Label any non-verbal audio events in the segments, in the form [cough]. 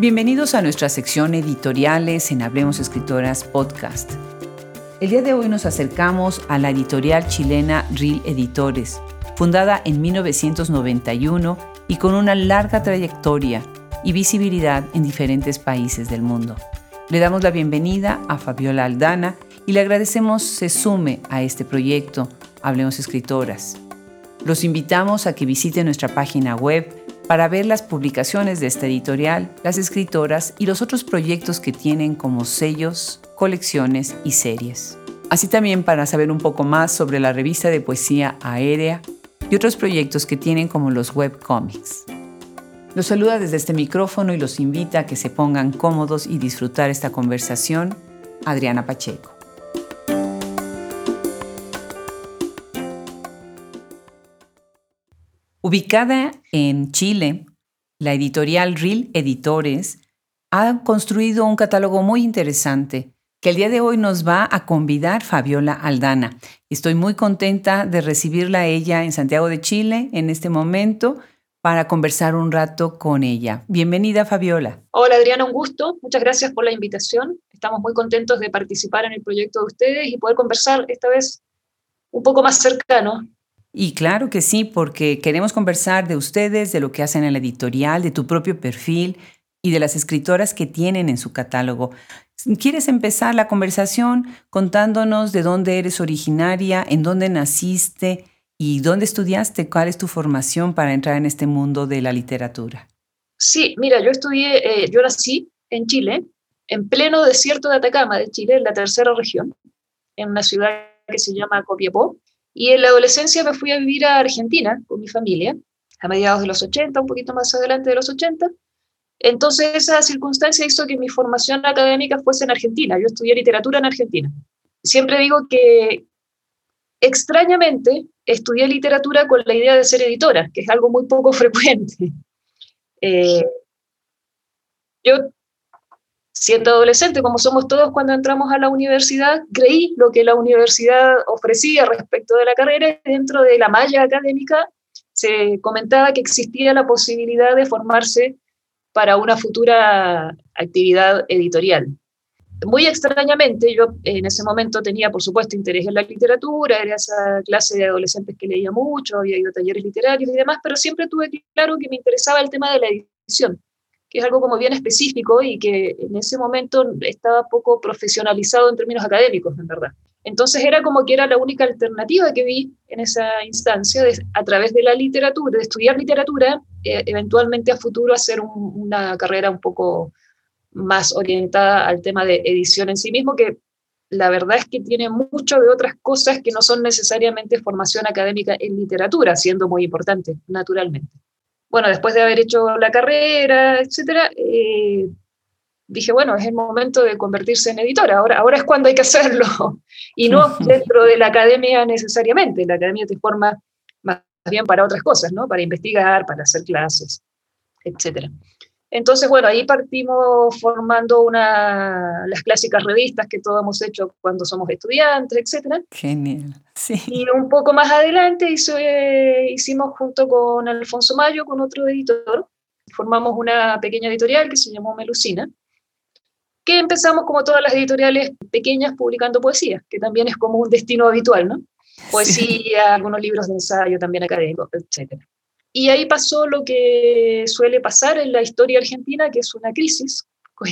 Bienvenidos a nuestra sección editoriales en Hablemos Escritoras Podcast. El día de hoy nos acercamos a la editorial chilena Real Editores, fundada en 1991 y con una larga trayectoria y visibilidad en diferentes países del mundo. Le damos la bienvenida a Fabiola Aldana y le agradecemos se sume a este proyecto Hablemos Escritoras. Los invitamos a que visiten nuestra página web para ver las publicaciones de esta editorial, las escritoras y los otros proyectos que tienen como sellos, colecciones y series. Así también para saber un poco más sobre la revista de poesía aérea y otros proyectos que tienen como los webcomics. Los saluda desde este micrófono y los invita a que se pongan cómodos y disfrutar esta conversación Adriana Pacheco. Ubicada en Chile, la editorial Real Editores ha construido un catálogo muy interesante que el día de hoy nos va a convidar Fabiola Aldana. Estoy muy contenta de recibirla a ella en Santiago de Chile en este momento para conversar un rato con ella. Bienvenida, Fabiola. Hola, Adriana, un gusto. Muchas gracias por la invitación. Estamos muy contentos de participar en el proyecto de ustedes y poder conversar esta vez un poco más cercano y claro que sí, porque queremos conversar de ustedes, de lo que hacen en la editorial, de tu propio perfil y de las escritoras que tienen en su catálogo. ¿Quieres empezar la conversación contándonos de dónde eres originaria, en dónde naciste y dónde estudiaste? ¿Cuál es tu formación para entrar en este mundo de la literatura? Sí, mira, yo estudié, eh, yo nací en Chile, en pleno desierto de Atacama de Chile, en la tercera región, en una ciudad que se llama Copiapó, y en la adolescencia me fui a vivir a Argentina con mi familia, a mediados de los 80, un poquito más adelante de los 80. Entonces esa circunstancia hizo que mi formación académica fuese en Argentina. Yo estudié literatura en Argentina. Siempre digo que extrañamente estudié literatura con la idea de ser editora, que es algo muy poco [laughs] frecuente. Eh, yo siendo adolescente, como somos todos cuando entramos a la universidad, creí lo que la universidad ofrecía respecto de la carrera dentro de la malla académica se comentaba que existía la posibilidad de formarse para una futura actividad editorial. Muy extrañamente, yo en ese momento tenía, por supuesto, interés en la literatura, era esa clase de adolescentes que leía mucho, había ido a talleres literarios y demás, pero siempre tuve claro que me interesaba el tema de la edición que es algo como bien específico y que en ese momento estaba poco profesionalizado en términos académicos, en verdad. Entonces era como que era la única alternativa que vi en esa instancia de, a través de la literatura, de estudiar literatura, eh, eventualmente a futuro hacer una carrera un poco más orientada al tema de edición en sí mismo, que la verdad es que tiene mucho de otras cosas que no son necesariamente formación académica en literatura, siendo muy importante, naturalmente bueno, después de haber hecho la carrera, etcétera, eh, dije, bueno, es el momento de convertirse en editora, ahora, ahora es cuando hay que hacerlo, [laughs] y no dentro de la academia necesariamente, la academia te forma más bien para otras cosas, ¿no? Para investigar, para hacer clases, etcétera. Entonces, bueno, ahí partimos formando una, las clásicas revistas que todos hemos hecho cuando somos estudiantes, etc. Genial, sí. Y un poco más adelante hizo, eh, hicimos junto con Alfonso Mayo, con otro editor, formamos una pequeña editorial que se llamó Melusina, que empezamos como todas las editoriales pequeñas publicando poesía, que también es como un destino habitual, ¿no? Poesía, algunos libros de ensayo también académicos, etcétera. Y ahí pasó lo que suele pasar en la historia argentina, que es una crisis, [laughs]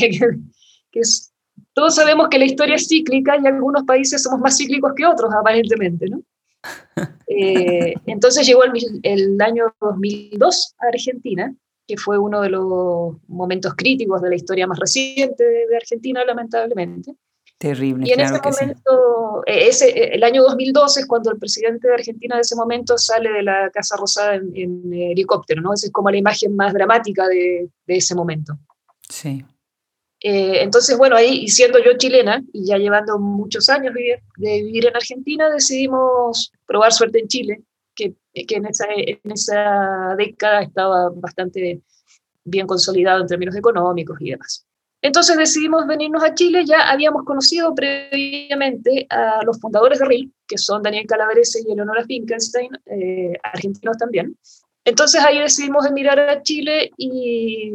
que, es, todos sabemos que la historia es cíclica y algunos países somos más cíclicos que otros, aparentemente, ¿no? [laughs] Eh, entonces llegó el, el, año 2002 a Argentina, que fue uno de los momentos críticos de la historia más reciente de Argentina, lamentablemente. Terrible. Y en ese momento, eh, ese, eh, el año 2012 es cuando el presidente de Argentina de ese momento sale de la Casa Rosada en, helicóptero, ¿no? Esa es como la imagen más dramática de, de ese momento. Sí. Eh, entonces, bueno, ahí, y siendo yo chilena, y ya llevando muchos años de, de vivir en Argentina, decidimos probar suerte en Chile, que, que en, esa, en esa década estaba bastante bien consolidado en términos económicos y demás. Entonces decidimos venirnos a Chile, ya habíamos conocido previamente a los fundadores de RIL, que son Daniel Calaverese y Eleonora Finkenstein, eh, argentinos también. Entonces ahí decidimos emigrar a Chile y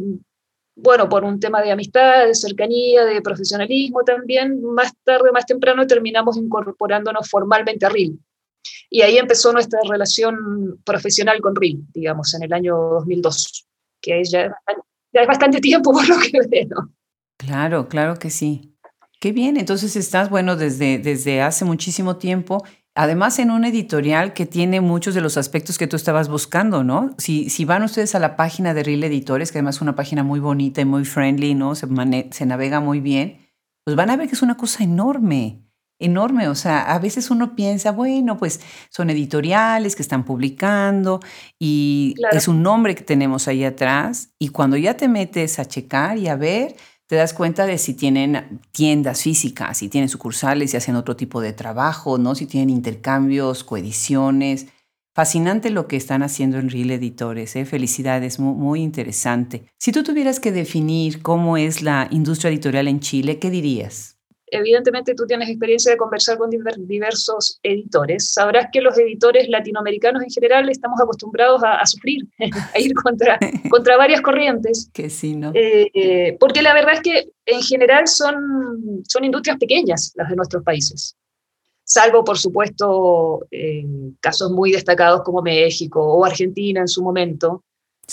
bueno, por un tema de amistad, de cercanía, de profesionalismo también, más tarde, más temprano terminamos incorporándonos formalmente a RIL. Y ahí empezó nuestra relación profesional con RIL, digamos, en el año 2002, que es ya, ya es bastante tiempo por lo que veo. Claro, claro que sí. Qué bien, entonces estás, bueno, desde, desde hace muchísimo tiempo Además, en un editorial que tiene muchos de los aspectos que tú estabas buscando, ¿no? Si, si van ustedes a la página de Real Editores, que además es una página muy bonita y muy friendly, ¿no? Se, se navega muy bien, pues van a ver que es una cosa enorme, enorme. O sea, a veces uno piensa, bueno, pues son editoriales que están publicando y es un nombre que tenemos ahí atrás. Y cuando ya te metes a checar y a ver, te das cuenta de si tienen tiendas físicas, si tienen sucursales, si hacen otro tipo de trabajo, ¿no? Si tienen intercambios, coediciones. Fascinante lo que están haciendo en Real Editores, ¿eh? felicidades, muy, muy interesante. Si tú tuvieras que definir cómo es la industria editorial en Chile, ¿qué dirías? Evidentemente tú tienes experiencia de conversar con diversos editores, sabrás que los editores latinoamericanos en general estamos acostumbrados a, sufrir, [laughs] a ir contra, [laughs] contra varias corrientes. Que sí, ¿no? Eh, porque la verdad es que en general son, son industrias pequeñas las de nuestros países, salvo por supuesto eh, casos muy destacados como México o Argentina en su momento,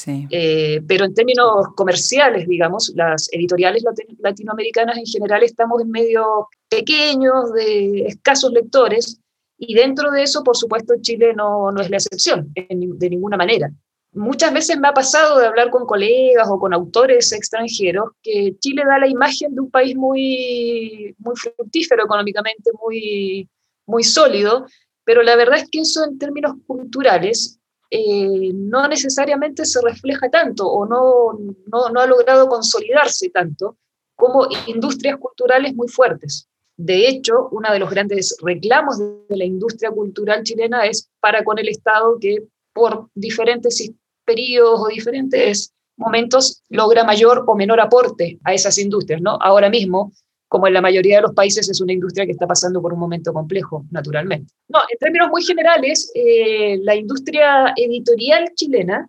eh, pero en términos comerciales, digamos, las editoriales latinoamericanas en general estamos en medios pequeños, de escasos lectores, y dentro de eso, por supuesto, Chile no, no es la excepción, de ninguna manera. Muchas veces me ha pasado de hablar con colegas o con autores extranjeros que Chile da la imagen de un país muy, muy fructífero económicamente, muy, muy sólido, pero la verdad es que eso en términos culturales eh, no necesariamente se refleja tanto o no, no, ha logrado consolidarse tanto como industrias culturales muy fuertes. De hecho, uno de los grandes reclamos de la industria cultural chilena es para con el Estado que por diferentes periodos o diferentes momentos logra mayor o menor aporte a esas industrias. ¿no? Ahora mismo como en la mayoría de los países, es una industria que está pasando por un momento complejo, naturalmente. No, en términos muy generales, eh, la industria editorial chilena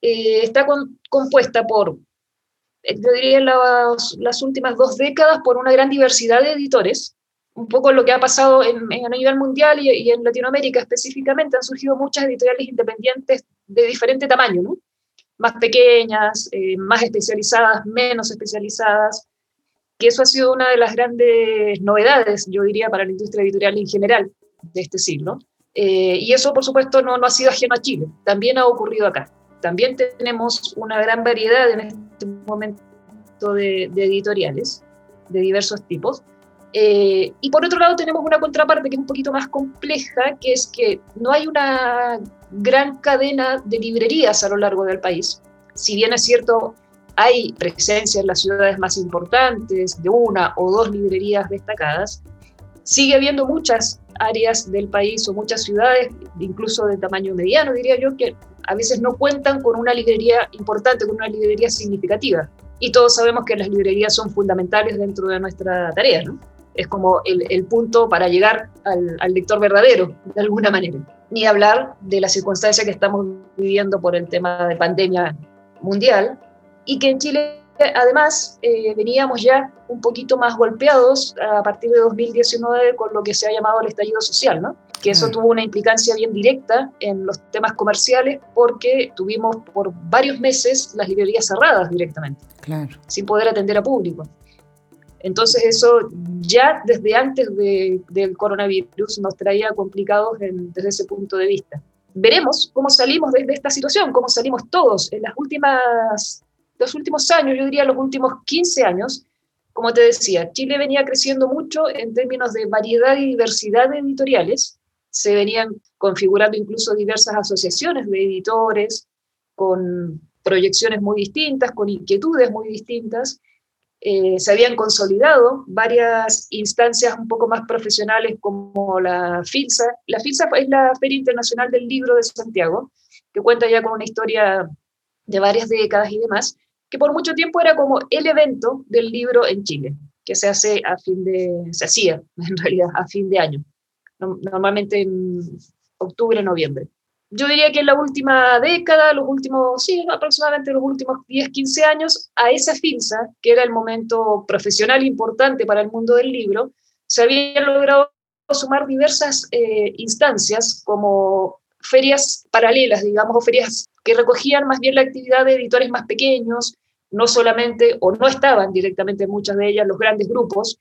eh, está compuesta por, eh, yo diría, las, las, últimas dos décadas por una gran diversidad de editores. Un poco lo que ha pasado en, a nivel mundial y, y, en Latinoamérica específicamente, han surgido muchas editoriales independientes de diferente tamaño, ¿no? más pequeñas, más especializadas, menos especializadas que eso ha sido una de las grandes novedades, yo diría, para la industria editorial en general de este siglo. Eh, y eso, por supuesto, no, no ha sido ajeno a Chile, también ha ocurrido acá. También tenemos una gran variedad en este momento de, editoriales de diversos tipos. Eh, y por otro lado tenemos una contraparte que es un poquito más compleja, que es que no hay una gran cadena de librerías a lo largo del país. Si bien es cierto, hay presencia en las ciudades más importantes de una o dos librerías destacadas, sigue habiendo muchas áreas del país o muchas ciudades, incluso de tamaño mediano, diría yo, que a veces no cuentan con una librería importante, con una librería significativa. Y todos sabemos que las librerías son fundamentales dentro de nuestra tarea, ¿no? Es como el, punto para llegar al, lector verdadero, de alguna manera. Ni hablar de la circunstancia que estamos viviendo por el tema de pandemia mundial, y que en Chile además eh, veníamos ya un poquito más golpeados a partir de 2019 con lo que se ha llamado el estallido social, ¿no? que eso tuvo una implicancia bien directa en los temas comerciales porque tuvimos por varios meses las librerías cerradas directamente, claro. sin poder atender a público. Entonces eso ya desde antes del coronavirus nos traía complicados desde ese punto de vista. Veremos cómo salimos de, de esta situación, cómo salimos todos. En las últimas los últimos años, yo diría los últimos 15 años, como te decía, Chile venía creciendo mucho en términos de variedad y diversidad de editoriales. Se venían configurando incluso diversas asociaciones de editores con proyecciones muy distintas, con inquietudes muy distintas. Eh, se habían consolidado varias instancias un poco más profesionales como la FILSA. La FILSA es la Feria Internacional del Libro de Santiago, que cuenta ya con una historia de varias décadas y demás, que por mucho tiempo era como el evento del libro en Chile, que se hace a fin de, se hacía [laughs] en realidad a fin de año, normalmente en octubre, noviembre. yo diría que en la última década, los últimos, sí, aproximadamente los últimos 10, 15 años, a esa FINSA, que era el momento profesional importante para el mundo del libro, se habían logrado sumar diversas eh, instancias como ferias paralelas, digamos, o ferias que recogían más bien la actividad de editores más pequeños, no solamente, o no estaban directamente muchas de ellas los grandes grupos,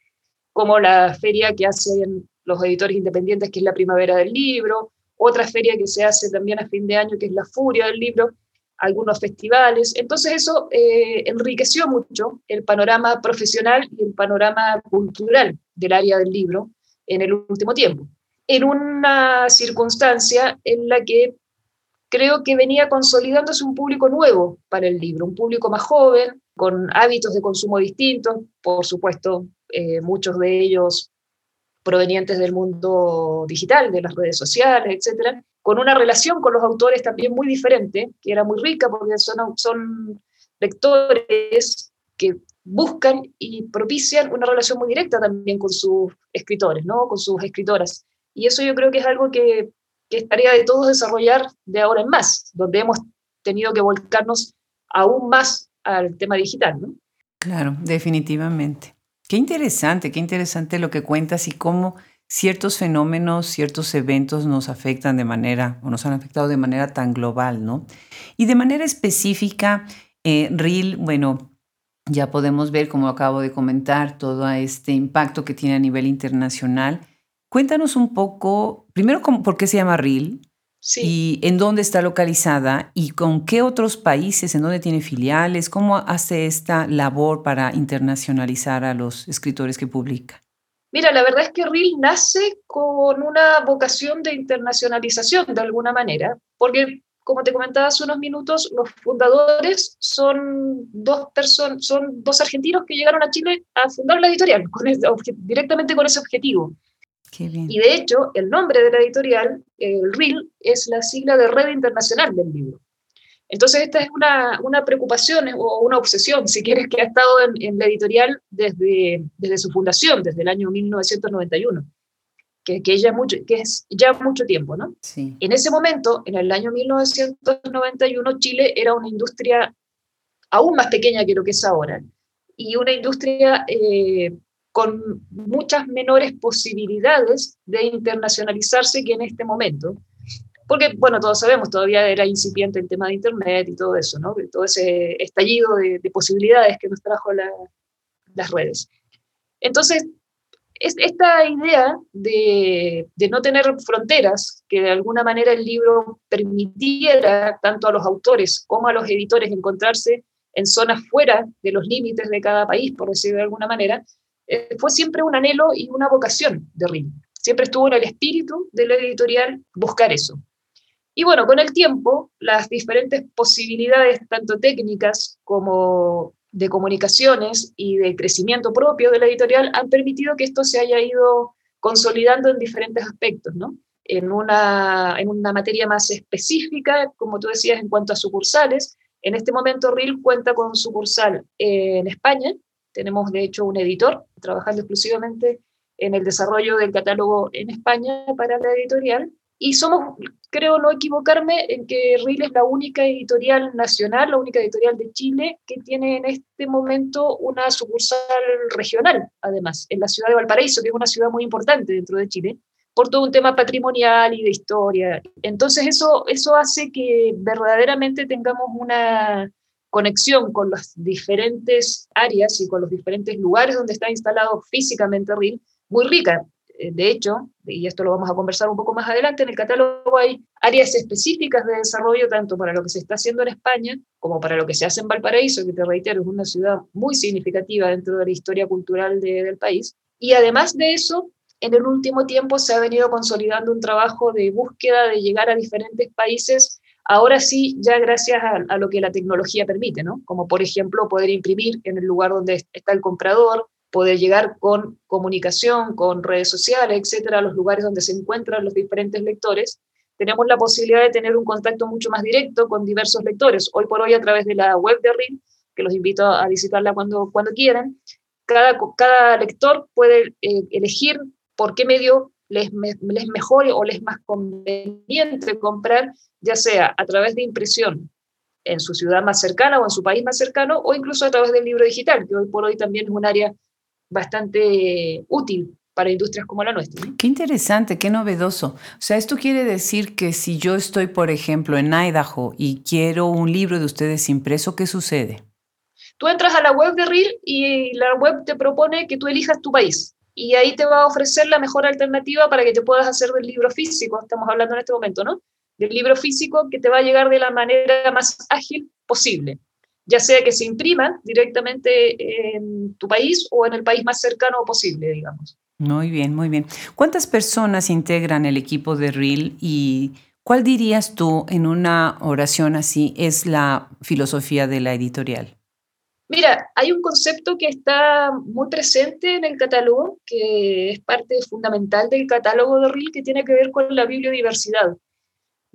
como la feria que hacen los editores independientes, que es la Primavera del Libro, otra feria que se hace también a fin de año, que es la Furia del Libro, algunos festivales. Entonces eso eh, enriqueció mucho el panorama profesional y el panorama cultural del área del libro en el último tiempo, en una circunstancia en la que creo que venía consolidándose un público nuevo para el libro, un público más joven, con hábitos de consumo distintos, por supuesto, eh, muchos de ellos provenientes del mundo digital, de las redes sociales, etcétera, con una relación con los autores también muy diferente, que era muy rica porque son, son lectores que buscan y propician una relación muy directa también con sus escritores, ¿no? con sus escritoras. Y eso yo creo que es algo que, que es tarea de todos desarrollar de ahora en más, donde hemos tenido que volcarnos aún más al tema digital. Claro, definitivamente. Qué interesante, qué interesante lo que cuentas y cómo ciertos fenómenos, ciertos eventos nos afectan de manera, o nos han afectado de manera tan global, ¿no? Y de manera específica, eh, RIL, bueno, ya podemos ver, como acabo de comentar, todo este impacto que tiene a nivel internacional. Cuéntanos un poco, primero, ¿por qué se llama RIL? Y en dónde está localizada y con qué otros países, en dónde tiene filiales, cómo hace esta labor para internacionalizar a los escritores que publica. Mira, la verdad es que RIL nace con una vocación de internacionalización de alguna manera, porque como te comentaba hace unos minutos, los fundadores son dos personas, son dos argentinos que llegaron a Chile a fundar la editorial, directamente con ese objetivo. Y de hecho, el nombre de la editorial, el RIL, es la sigla de Red Internacional del Libro. Entonces, esta es una, una preocupación o una obsesión, si quieres, que ha estado en, la editorial desde, desde su fundación, desde el año 1991, que, que, ya mucho, que es ya mucho tiempo, ¿no? Sí. En ese momento, en el año 1991, Chile era una industria aún más pequeña que lo que es ahora, y una industria eh, con muchas menores posibilidades de internacionalizarse que en este momento. Porque, bueno, todos sabemos, todavía era incipiente el tema de Internet y todo eso, ¿no? Todo ese estallido de, posibilidades que nos trajo las redes. Entonces, es esta idea de, de, no tener fronteras, que de alguna manera el libro permitiera tanto a los autores como a los editores encontrarse en zonas fuera de los límites de cada país, por decirlo de alguna manera, eh, fue siempre un anhelo y una vocación de RIM. Siempre estuvo en el espíritu de la editorial buscar eso. Y bueno, con el tiempo, las diferentes posibilidades, tanto técnicas como de comunicaciones y de crecimiento propio de la editorial, han permitido que esto se haya ido consolidando en diferentes aspectos, ¿no? En una, en una materia más específica, como tú decías, en cuanto a sucursales. En este momento, RIL cuenta con sucursal en España, tenemos, de hecho, un editor trabajando exclusivamente en el desarrollo del catálogo en España para la editorial. Y somos, creo no equivocarme, en que RIL es la única editorial nacional, la única editorial de Chile que tiene en este momento una sucursal regional, además, en la ciudad de Valparaíso, que es una ciudad muy importante dentro de Chile, por todo un tema patrimonial y de historia. Entonces eso, eso hace que verdaderamente tengamos una, conexión con las diferentes áreas y con los diferentes lugares donde está instalado físicamente RIL, muy rica. Eh, de hecho, y esto lo vamos a conversar un poco más adelante, en el catálogo hay áreas específicas de desarrollo tanto para lo que se está haciendo en España como para lo que se hace en Valparaíso, que te reitero, es una ciudad muy significativa dentro de la historia cultural del país. Y además de eso, en el último tiempo se ha venido consolidando un trabajo de búsqueda de llegar a diferentes países Ahora sí, ya gracias a, lo que la tecnología permite, ¿no? Como por ejemplo poder imprimir en el lugar donde está el comprador, poder llegar con comunicación, con redes sociales, etcétera, a los lugares donde se encuentran los diferentes lectores, tenemos la posibilidad de tener un contacto mucho más directo con diversos lectores. Hoy por hoy a través de la web de RIM, que los invito a visitarla cuando, cuando quieran, cada, cada lector puede eh, elegir por qué medio les, les mejor o les más conveniente comprar, ya sea a través de impresión en su ciudad más cercana o en su país más cercano, o incluso a través del libro digital, que hoy por hoy también es un área bastante útil para industrias como la nuestra. Qué interesante, qué novedoso. O sea, esto quiere decir que si yo estoy, por ejemplo, en Idaho y quiero un libro de ustedes impreso, ¿qué sucede? Tú entras a la web de RIL y la web te propone que tú elijas tu país. Y ahí te va a ofrecer la mejor alternativa para que te puedas hacer del libro físico, estamos hablando en este momento, ¿no? Del libro físico que te va a llegar de la manera más ágil posible ya sea que se imprima directamente en tu país o en el país más cercano posible, digamos. Muy bien, muy bien. ¿Cuántas personas integran el equipo de REAL y cuál dirías tú en una oración así es la filosofía de la editorial? Mira, hay un concepto que está muy presente en el catálogo, que es parte fundamental del catálogo de REAL, que tiene que ver con la biodiversidad.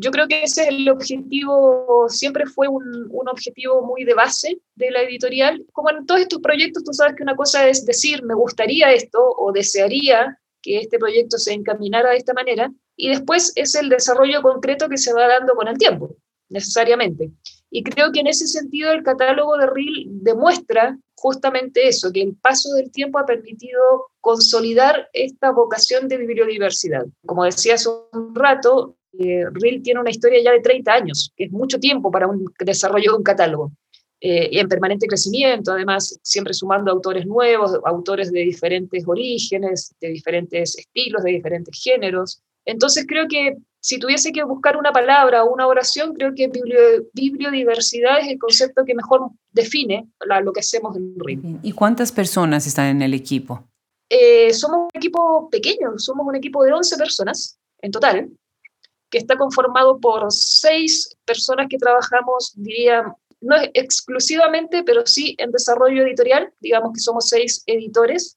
Yo creo que ese es el objetivo, siempre fue un, un, objetivo muy de base de la editorial. Como en todos estos proyectos, tú sabes que una cosa es decir, me gustaría esto o desearía que este proyecto se encaminara de esta manera, y después es el desarrollo concreto que se va dando con el tiempo, necesariamente. Y creo que en ese sentido el catálogo de RIL demuestra justamente eso, que el paso del tiempo ha permitido consolidar esta vocación de biodiversidad. Como decía hace un rato, eh, Reel tiene una historia ya de 30 años, que es mucho tiempo para un desarrollo de un catálogo. Eh, y en permanente crecimiento, además, siempre sumando autores nuevos, autores de diferentes orígenes, de diferentes estilos, de diferentes géneros. Entonces creo que si tuviese que buscar una palabra o una oración, creo que bibliodiversidad es el concepto que mejor define lo que hacemos en Reel. ¿Y cuántas personas están en el equipo? Eh, somos un equipo pequeño, somos un equipo de 11 personas en total que está conformado por seis personas que trabajamos, diría, no exclusivamente, pero sí en desarrollo editorial, digamos que somos seis editores,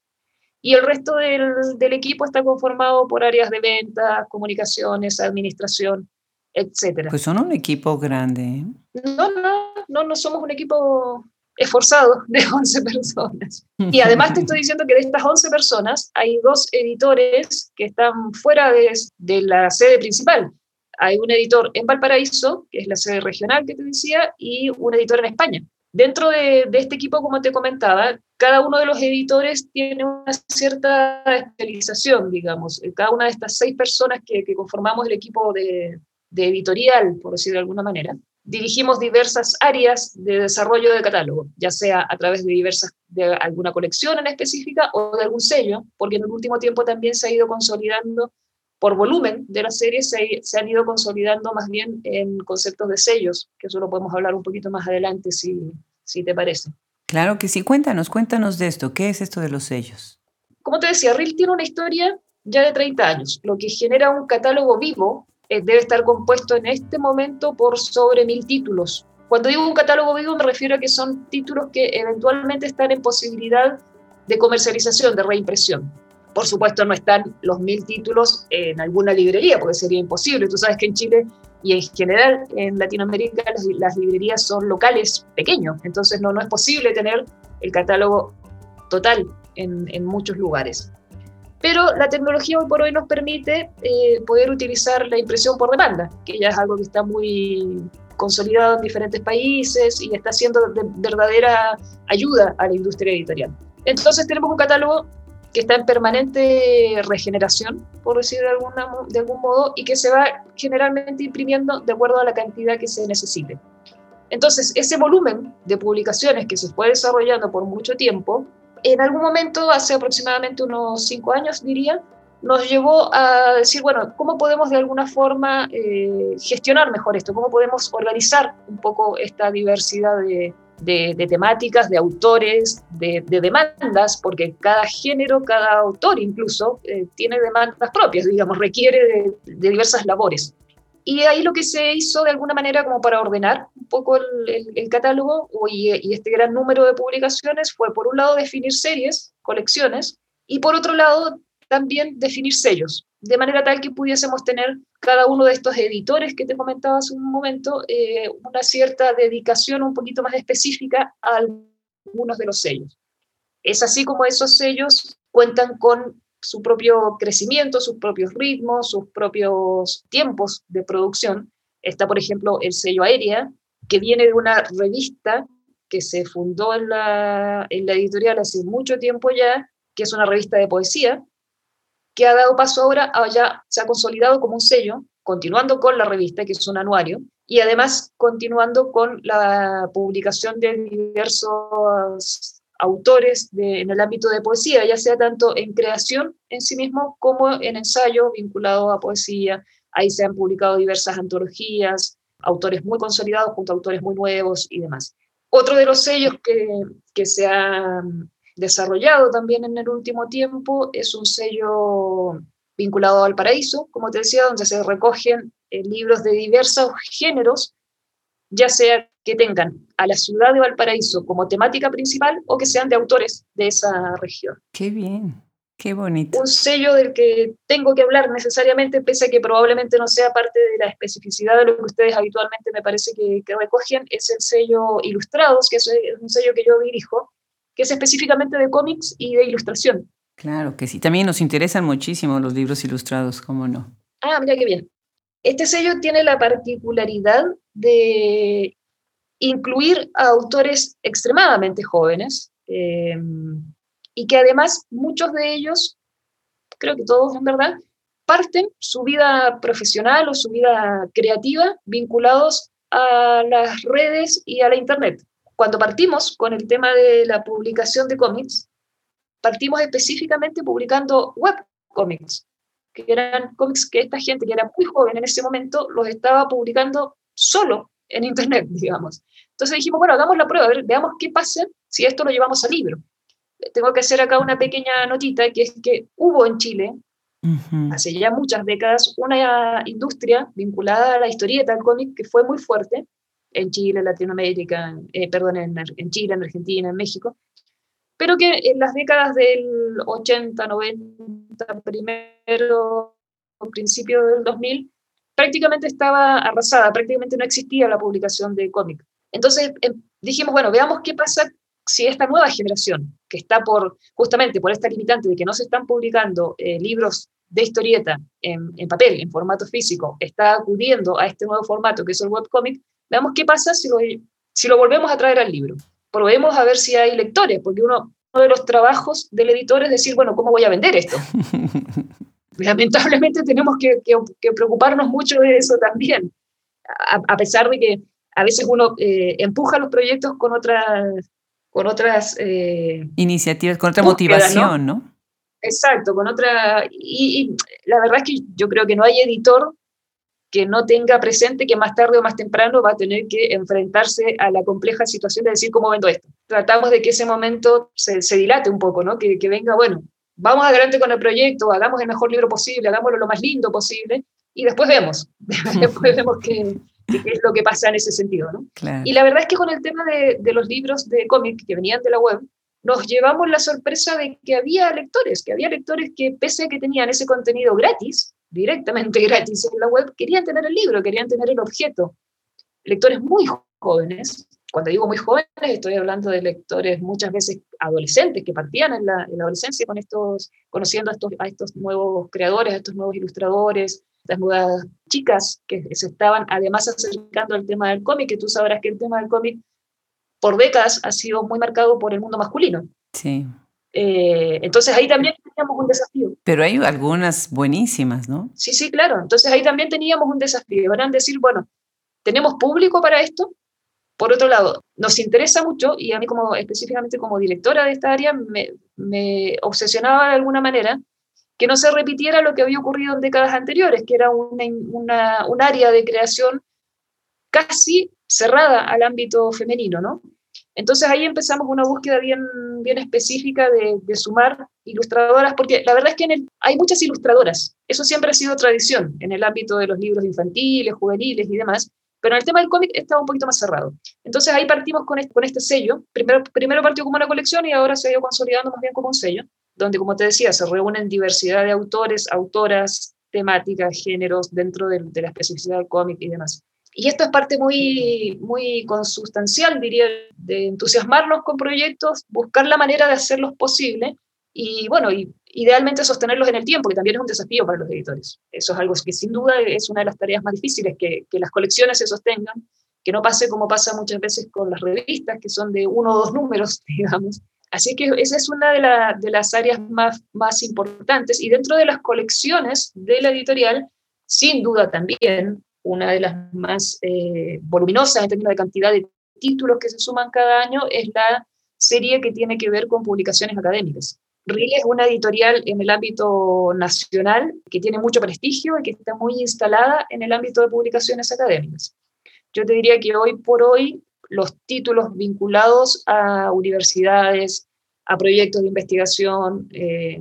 y el resto del, del equipo está conformado por áreas de venta, comunicaciones, administración, etcétera. Pues son un equipo grande. ¿eh? No, no, no, no somos un equipo esforzado de [laughs] 11 personas. Y además te estoy diciendo que de estas 11 personas hay dos editores que están fuera de, de la sede principal hay un editor en Valparaíso, que es la sede regional que te decía, y un editor en España. Dentro de, este equipo, como te comentaba, cada uno de los editores tiene una cierta especialización, digamos. Cada una de estas seis personas que, conformamos el equipo de, editorial, por decir de alguna manera, dirigimos diversas áreas de desarrollo de catálogo, ya sea a través de diversas, de alguna colección en específica o de algún sello, porque en el último tiempo también se ha ido consolidando por volumen de la serie se, se, han ido consolidando más bien en conceptos de sellos, que eso lo podemos hablar un poquito más adelante si, si te parece. Claro que sí, cuéntanos, cuéntanos de esto, ¿qué es esto de los sellos? Como te decía, Reel tiene una historia ya de 30 años, lo que genera un catálogo vivo eh, debe estar compuesto en este momento por sobre mil títulos. Cuando digo un catálogo vivo me refiero a que son títulos que eventualmente están en posibilidad de comercialización, de reimpresión. Por supuesto, no están los mil títulos en alguna librería, porque sería imposible. Tú sabes que en Chile y en general en Latinoamérica las, librerías son locales pequeños, entonces no, no es posible tener el catálogo total en, muchos lugares. Pero la tecnología hoy por hoy nos permite eh, poder utilizar la impresión por demanda, que ya es algo que está muy consolidado en diferentes países y está siendo de verdadera ayuda a la industria editorial. Entonces tenemos un catálogo que está en permanente regeneración, por decir de, alguna, de algún modo, y que se va generalmente imprimiendo de acuerdo a la cantidad que se necesite. Entonces, ese volumen de publicaciones que se fue desarrollando por mucho tiempo, en algún momento, hace aproximadamente unos cinco años, diría, nos llevó a decir, bueno, ¿cómo podemos de alguna forma eh, gestionar mejor esto? ¿Cómo podemos organizar un poco esta diversidad de, de, temáticas, de autores, de, demandas, porque cada género, cada autor incluso, eh, tiene demandas propias, digamos, requiere de, diversas labores. Y ahí lo que se hizo de alguna manera como para ordenar un poco el, catálogo y, y, este gran número de publicaciones fue por un lado definir series, colecciones, y por otro lado también definir sellos, de manera tal que pudiésemos tener cada uno de estos editores que te comentaba hace un momento, eh, una cierta dedicación un poquito más específica a algunos de los sellos. Es así como esos sellos cuentan con su propio crecimiento, sus propios ritmos, sus propios tiempos de producción. Está, por ejemplo, el sello Aérea, que viene de una revista que se fundó en la, en la editorial hace mucho tiempo ya, que es una revista de poesía, que ha dado paso ahora, a ya se ha consolidado como un sello, continuando con la revista, que es un anuario, y además continuando con la publicación de diversos autores en el ámbito de poesía, ya sea tanto en creación en sí mismo como en ensayo vinculado a poesía. Ahí se han publicado diversas antologías, autores muy consolidados junto a autores muy nuevos y demás. Otro de los sellos que, que se ha desarrollado también en el último tiempo es un sello vinculado al paraíso, como te decía, donde se recogen eh, libros de diversos géneros, ya sea que tengan a la ciudad de Valparaíso como temática principal o que sean de autores de esa región. Qué bien, qué bonito. Un sello del que tengo que hablar necesariamente, pese a que probablemente no sea parte de la especificidad de lo que ustedes habitualmente me parece que, que recogen, es el sello Ilustrados, que es un sello que yo dirijo, que es específicamente de cómics y de ilustración. Claro que sí, también nos interesan muchísimo los libros ilustrados, ¿cómo no? Ah, mira qué bien. Este sello tiene la particularidad de incluir a autores extremadamente jóvenes eh, y que además muchos de ellos, creo que todos en verdad, parten su vida profesional o su vida creativa vinculados a las redes y a la Internet. Cuando partimos con el tema de la publicación de cómics, partimos específicamente publicando web cómics, que eran cómics que esta gente que era muy joven en ese momento los estaba publicando solo en Internet, [laughs] digamos. Entonces dijimos, bueno, hagamos la prueba, veamos qué pasa si esto lo llevamos al libro. Tengo que hacer acá una pequeña notita, que es que hubo en Chile, hace ya muchas décadas, una industria vinculada a la historieta, al cómic, que fue muy fuerte en Chile, Latinoamérica, eh, perdón, en, en Chile, en Argentina, en México, pero que en las décadas del 80, 90, primero, principio del 2000, prácticamente estaba arrasada, prácticamente no existía la publicación de cómic. Entonces em, dijimos, bueno, veamos qué pasa si esta nueva generación, que está por, justamente por esta limitante de que no se están publicando eh, libros de historieta en, en, papel, en formato físico, está acudiendo a este nuevo formato que es el webcomic, veamos qué pasa si lo, si lo volvemos a traer al libro. Probemos a ver si hay lectores, porque uno, uno de los trabajos del editor es decir, bueno, ¿cómo voy a vender esto? [laughs] lamentablemente tenemos que, preocuparnos mucho de eso también, a, pesar de que a veces uno eh, empuja los proyectos con otras, con otras eh, iniciativas, con otra motivación, ¿no? Exacto, con otra... Y, la verdad es que yo creo que no hay editor que no tenga presente que más tarde o más temprano va a tener que enfrentarse a la compleja situación de decir cómo vendo esto. Tratamos de que ese momento se, se dilate un poco, ¿no? Que, que venga, bueno, vamos adelante con el proyecto, hagamos el mejor libro posible, hagámoslo lo más lindo posible y después vemos, [laughs] después vemos qué, es lo que pasa en ese sentido. ¿no? Y la verdad es que con el tema de, de los libros de cómic que venían de la web, nos llevamos la sorpresa de que había lectores, que había lectores que pese a que tenían ese contenido gratis, directamente [laughs] gratis en la web, querían tener el libro, querían tener el objeto. Lectores muy jóvenes, cuando digo muy jóvenes, estoy hablando de lectores muchas veces adolescentes que partían en la, adolescencia con estos, conociendo a estos, a estos nuevos creadores, a estos nuevos ilustradores, estas nuevas chicas que se estaban además acercando al tema del cómic, que tú sabrás que el tema del cómic por décadas ha sido muy marcado por el mundo masculino. Sí. Eh, entonces ahí también teníamos un desafío. Pero hay algunas buenísimas, ¿no? Sí, sí, claro. Entonces ahí también teníamos un desafío. Van a decir, bueno, ¿tenemos público para esto? Por otro lado, nos interesa mucho, y a mí como específicamente como directora de esta área, me, obsesionaba de alguna manera que no se repitiera lo que había ocurrido en décadas anteriores, que era una, un área de creación casi cerrada al ámbito femenino, ¿no? Entonces ahí empezamos una búsqueda bien, bien específica de, sumar ilustradoras, porque la verdad es que hay muchas ilustradoras, eso siempre ha sido tradición en el ámbito de los libros infantiles, juveniles y demás, pero en el tema del cómic estaba un poquito más cerrado. Entonces ahí partimos con este, con este sello. Primero, primero partió como una colección y ahora se ha ido consolidando más bien como un sello, donde, como te decía, se reúnen diversidad de autores, autoras, temáticas, géneros dentro de, la especificidad del cómic y demás. Y esto es parte muy, muy consustancial, diría, de entusiasmarnos con proyectos, buscar la manera de hacerlos posible y bueno, y, idealmente sostenerlos en el tiempo, que también es un desafío para los editores. Eso es algo que sin duda es una de las tareas más difíciles, que, que las colecciones se sostengan, que no pase como pasa muchas veces con las revistas, que son de uno o dos números, [laughs] digamos. Así que esa es una de, de las áreas más, más importantes. Y dentro de las colecciones de la editorial, sin duda también, una de las más eh, voluminosas en términos de cantidad de títulos que se suman cada año es la serie que tiene que ver con publicaciones académicas. RIL es una editorial en el ámbito nacional que tiene mucho prestigio y que está muy instalada en el ámbito de publicaciones académicas. Yo te diría que hoy por hoy los títulos vinculados a universidades, a proyectos de investigación, eh,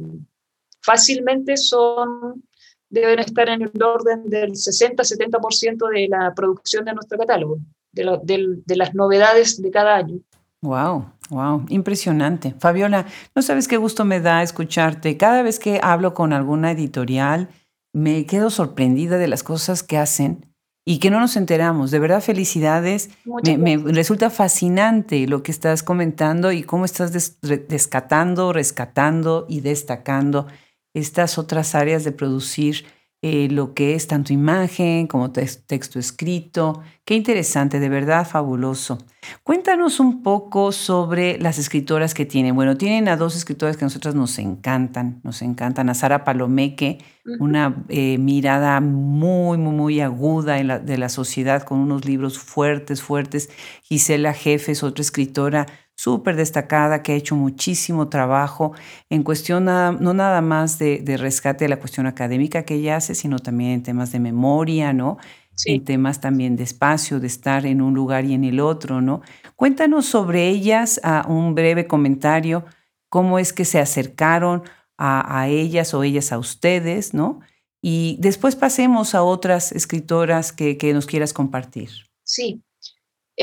fácilmente son, deben estar en el orden del 60-70% de la producción de nuestro catálogo, de, de las novedades de cada año. Wow, wow, impresionante. Fabiola, no sabes qué gusto me da escucharte. Cada vez que hablo con alguna editorial, me quedo sorprendida de las cosas que hacen y que no nos enteramos. De verdad, felicidades. Me, resulta fascinante lo que estás comentando y cómo estás descatando, rescatando y destacando estas otras áreas de producir eh, lo que es tanto imagen como texto escrito. Qué interesante, de verdad fabuloso. Cuéntanos un poco sobre las escritoras que tienen. Bueno, tienen a dos escritoras que a nosotras nos encantan, nos encantan. A Sara Palomeque, una eh, mirada muy, muy, muy aguda de la sociedad con unos libros fuertes, fuertes. Gisela Jefes, otra escritora súper destacada, que ha hecho muchísimo trabajo en cuestión no nada más de, rescate de la cuestión académica que ella hace, sino también en temas de memoria, ¿no? En temas también de espacio, de estar en un lugar y en el otro, ¿no? Cuéntanos sobre ellas, a un breve comentario, cómo es que se acercaron a, ellas o ellas a ustedes, ¿no? Y después pasemos a otras escritoras que, que nos quieras compartir. Sí.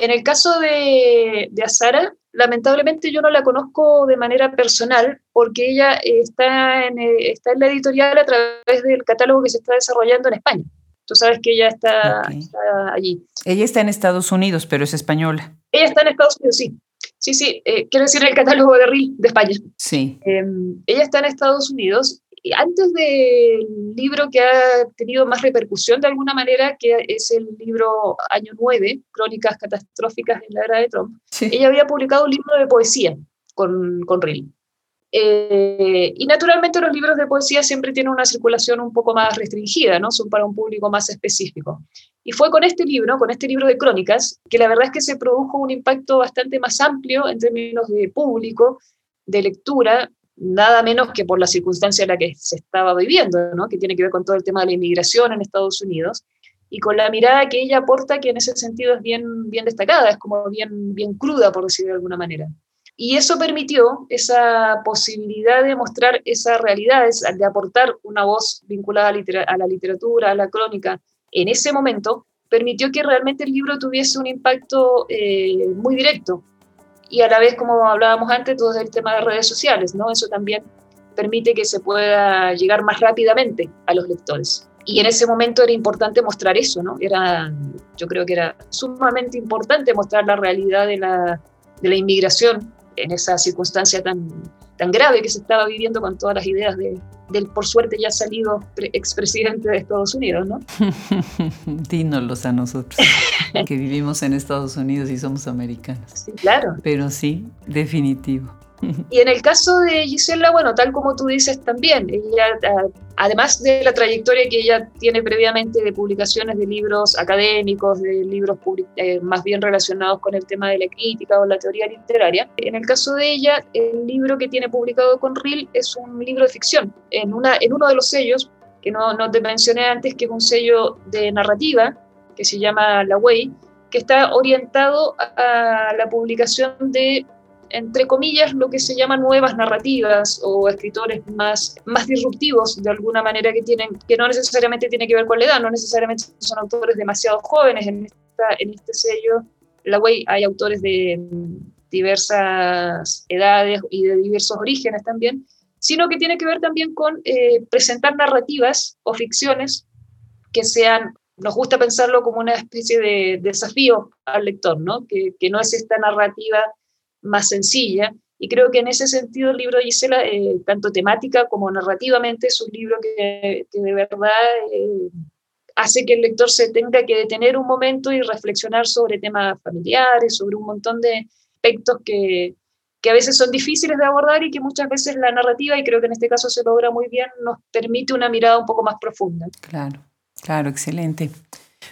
En el caso de, de Azara, lamentablemente yo no la conozco de manera personal porque ella está en, eh, está en la editorial a través del catálogo que se está desarrollando en España. Tú sabes que ella está, allí. Ella está en Estados Unidos, pero es española. Ella está en Estados Unidos, sí. Sí, sí, eh, quiero decir el catálogo de RIL de España. Sí. Em, ella está en Estados Unidos antes del libro que ha tenido más repercusión de alguna manera, que es el libro Año 9, Crónicas Catastróficas en la Era de Trump, ella había publicado un libro de poesía con, con Rill. Eh, y naturalmente los libros de poesía siempre tienen una circulación un poco más restringida, ¿no? Son para un público más específico. Y fue con este libro, con este libro de crónicas, que la verdad es que se produjo un impacto bastante más amplio en términos de público, de lectura, nada menos que por la circunstancia en la que se estaba viviendo, ¿no? que tiene que ver con todo el tema de la inmigración en Estados Unidos, y con la mirada que ella aporta, que en ese sentido es bien, bien destacada, es como bien, bien cruda, por decirlo de alguna manera. Y eso permitió esa posibilidad de mostrar esa realidad, de aportar una voz vinculada a, la literatura, a la crónica, en ese momento, permitió que realmente el libro tuviese un impacto eh, muy directo y a la vez, como hablábamos antes, todo el tema de redes sociales, ¿no? Eso también permite que se pueda llegar más rápidamente a los lectores. Y en ese momento era importante mostrar eso, ¿no? Era, yo creo que era sumamente importante mostrar la realidad de la, de la inmigración en esa circunstancia tan, tan grave que se estaba viviendo con todas las ideas de, del por suerte ya salido expresidente de Estados Unidos, ¿no? [laughs] Dínoslos a nosotros, que vivimos en Estados Unidos y somos americanos. Sí, claro. Pero sí, definitivo. Y en el caso de Gisela, bueno, tal como tú dices también, ella, además de la trayectoria que ella tiene previamente de publicaciones de libros académicos, de libros eh, más bien relacionados con el tema de la crítica o la teoría literaria, en el caso de ella, el libro que tiene publicado con RIL es un libro de ficción. En, una, en uno de los sellos, que no, no te mencioné antes, que es un sello de narrativa, que se llama La Way, que está orientado a la publicación de entre comillas, lo que se llama nuevas narrativas o escritores más, más disruptivos de alguna manera que, tienen, que no necesariamente tiene que ver con la edad, no necesariamente son autores demasiado jóvenes en, esta, en este sello. La Way hay autores de diversas edades y de diversos orígenes también, sino que tiene que ver también con eh, presentar narrativas o ficciones que sean, nos gusta pensarlo como una especie de desafío al lector, ¿no? Que no es esta narrativa más sencilla, Y creo que en ese sentido el libro de Gisela, eh, tanto temática como narrativamente, es un libro que, de verdad eh, hace que el lector se tenga que detener un momento y reflexionar sobre temas familiares, sobre un montón de aspectos que, que a veces son difíciles de abordar y que muchas veces la narrativa, y creo que en este caso se logra muy bien, nos permite una mirada un poco más profunda. Claro, claro, excelente.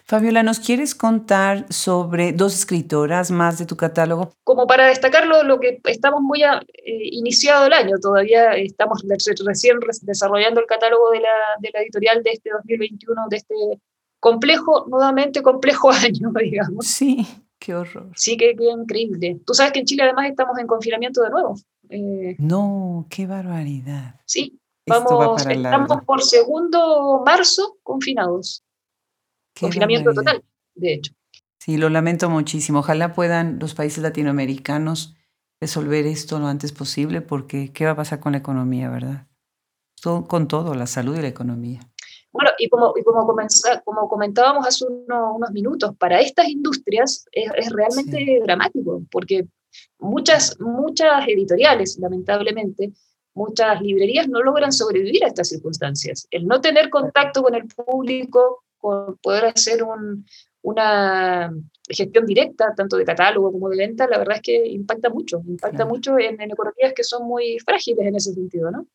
Fabiola, ¿nos quieres contar sobre dos escritoras más de tu catálogo? Como para destacarlo, lo que estamos muy a, eh, iniciado el año, todavía estamos recién desarrollando el catálogo de la, de la editorial de este 2021, de este complejo, nuevamente complejo [laughs] año, digamos. Sí, qué horror. Sí, qué, increíble. Tú sabes que en Chile además estamos en confinamiento de nuevo. Eh, no, qué barbaridad. Sí, vamos, estamos por segundo marzo confinados confinamiento total, de hecho. Sí, lo lamento muchísimo. Ojalá puedan los países latinoamericanos resolver esto lo antes posible, porque ¿qué va a pasar con la economía, verdad? Todo, con todo, la salud y la economía. Bueno, y como, y como, como comentábamos hace unos minutos, para estas industrias es, realmente dramático, porque muchas, muchas editoriales, lamentablemente, muchas librerías no logran sobrevivir a estas circunstancias. El no tener contacto con el público, poder hacer una gestión directa, tanto de catálogo como de venta, la verdad es que impacta mucho, impacta mucho en, economías que son muy frágiles en ese sentido, ¿no?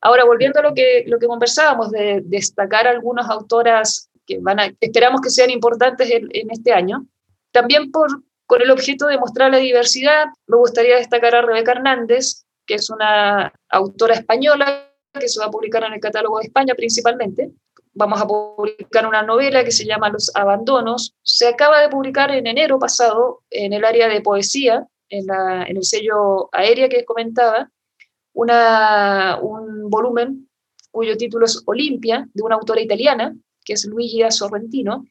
Ahora, volviendo a lo que, lo que conversábamos, de destacar algunas autoras que van a, esperamos que sean importantes en, este año, también por, con el objeto de mostrar la diversidad, me gustaría destacar a Rebeca Hernández, que es una autora española que se va a publicar en el catálogo de España principalmente, vamos a publicar una novela que se llama Los Abandonos. Se acaba de publicar en enero pasado en el área de poesía, en, el sello Aérea que comentaba, una, un volumen cuyo título es Olimpia, de una autora italiana, que es Luigi Sorrentino.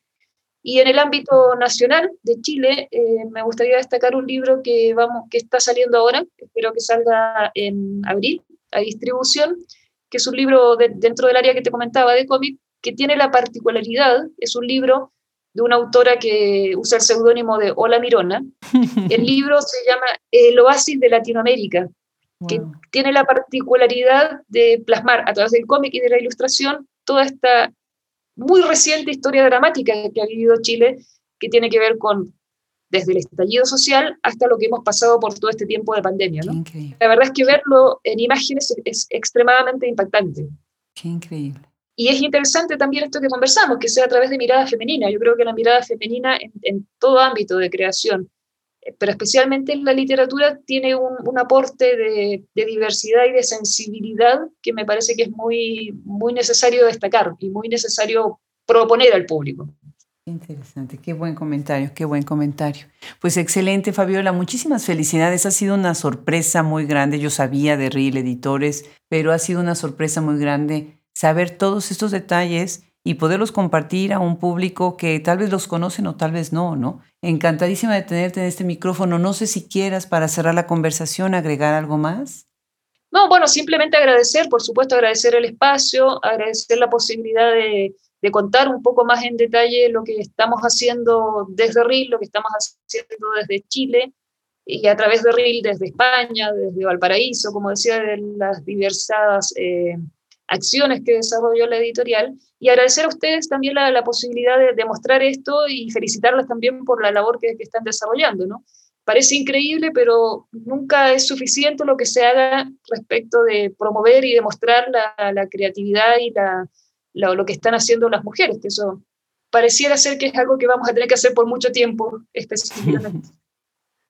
Y en el ámbito nacional de Chile, eh, me gustaría destacar un libro que, vamos, que está saliendo ahora, espero que salga en abril, a distribución, que es un libro dentro del área que te comentaba de cómic, que tiene la particularidad, es un libro de una autora que usa el seudónimo de Hola Mirona. [laughs] El libro se llama El Oasis de Latinoamérica, que tiene la particularidad de plasmar a través del cómic y de la ilustración toda esta muy reciente historia dramática que ha vivido Chile, que tiene que ver con desde el estallido social hasta lo que hemos pasado por todo este tiempo de pandemia. La verdad es que verlo en imágenes es extremadamente impactante. Qué increíble. Y es interesante también esto que conversamos, que sea a través de mirada femenina. Yo creo que la mirada femenina en, todo ámbito de creación, eh, pero especialmente en la literatura, tiene un, aporte de, diversidad y de sensibilidad que me parece que es muy, muy necesario destacar y muy necesario proponer al público. Interesante, qué buen comentario, qué buen comentario. Pues excelente, Fabiola, muchísimas felicidades. Ha sido una sorpresa muy grande. Yo sabía de Real Editores, pero ha sido una sorpresa muy grande saber todos estos detalles y poderlos compartir a un público que tal vez los conocen o tal vez no, ¿no? Encantadísima de tenerte en este micrófono. No sé si quieras para cerrar la conversación agregar algo más. No, bueno, simplemente agradecer, por supuesto, agradecer el espacio, agradecer la posibilidad de, de contar un poco más en detalle lo que estamos haciendo desde RIL, lo que estamos haciendo desde Chile y a través de RIL desde España, desde Valparaíso, como decía, de las diversas eh, acciones que desarrolló la editorial y agradecer a ustedes también la, posibilidad de, demostrar esto y felicitarlas también por la labor que, están desarrollando. ¿no? Parece increíble, pero nunca es suficiente lo que se haga respecto de promover y demostrar la, creatividad y la, lo que están haciendo las mujeres, que eso pareciera ser que es algo que vamos a tener que hacer por mucho tiempo [laughs] específicamente.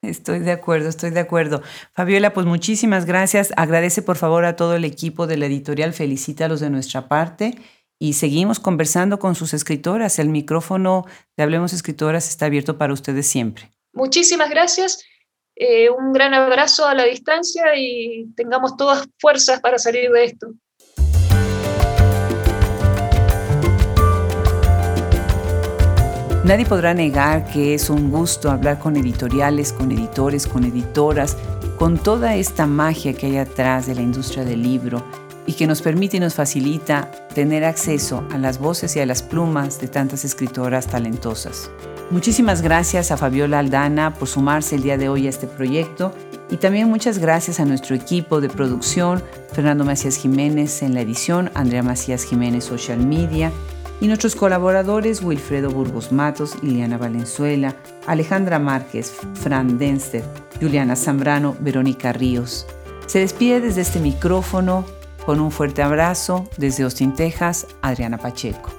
Estoy de acuerdo, estoy de acuerdo. Fabiola, pues muchísimas gracias. Agradece por favor a todo el equipo de la editorial, felicítalos de nuestra parte y seguimos conversando con sus escritoras. El micrófono de Hablemos Escritoras está abierto para ustedes siempre. Muchísimas gracias. Eh, un gran abrazo a la distancia y tengamos todas fuerzas para salir de esto. Nadie podrá negar que es un gusto hablar con editoriales, con editores, con editoras, con toda esta magia que hay atrás de la industria del libro. y que nos permite y nos facilita tener acceso a las voces y a las plumas de tantas escritoras talentosas. Muchísimas gracias a Fabiola Aldana por sumarse el día de hoy a este proyecto y también muchas gracias a nuestro equipo de producción, Fernando Macías Jiménez en la edición, Andrea Macías Jiménez Social Media y nuestros colaboradores Wilfredo Burgos Matos, Liliana Valenzuela, Alejandra Márquez, Fran Denster, Juliana Zambrano, Verónica Ríos. Se despide desde este micrófono con un fuerte abrazo desde Austin, Texas, Adriana Pacheco.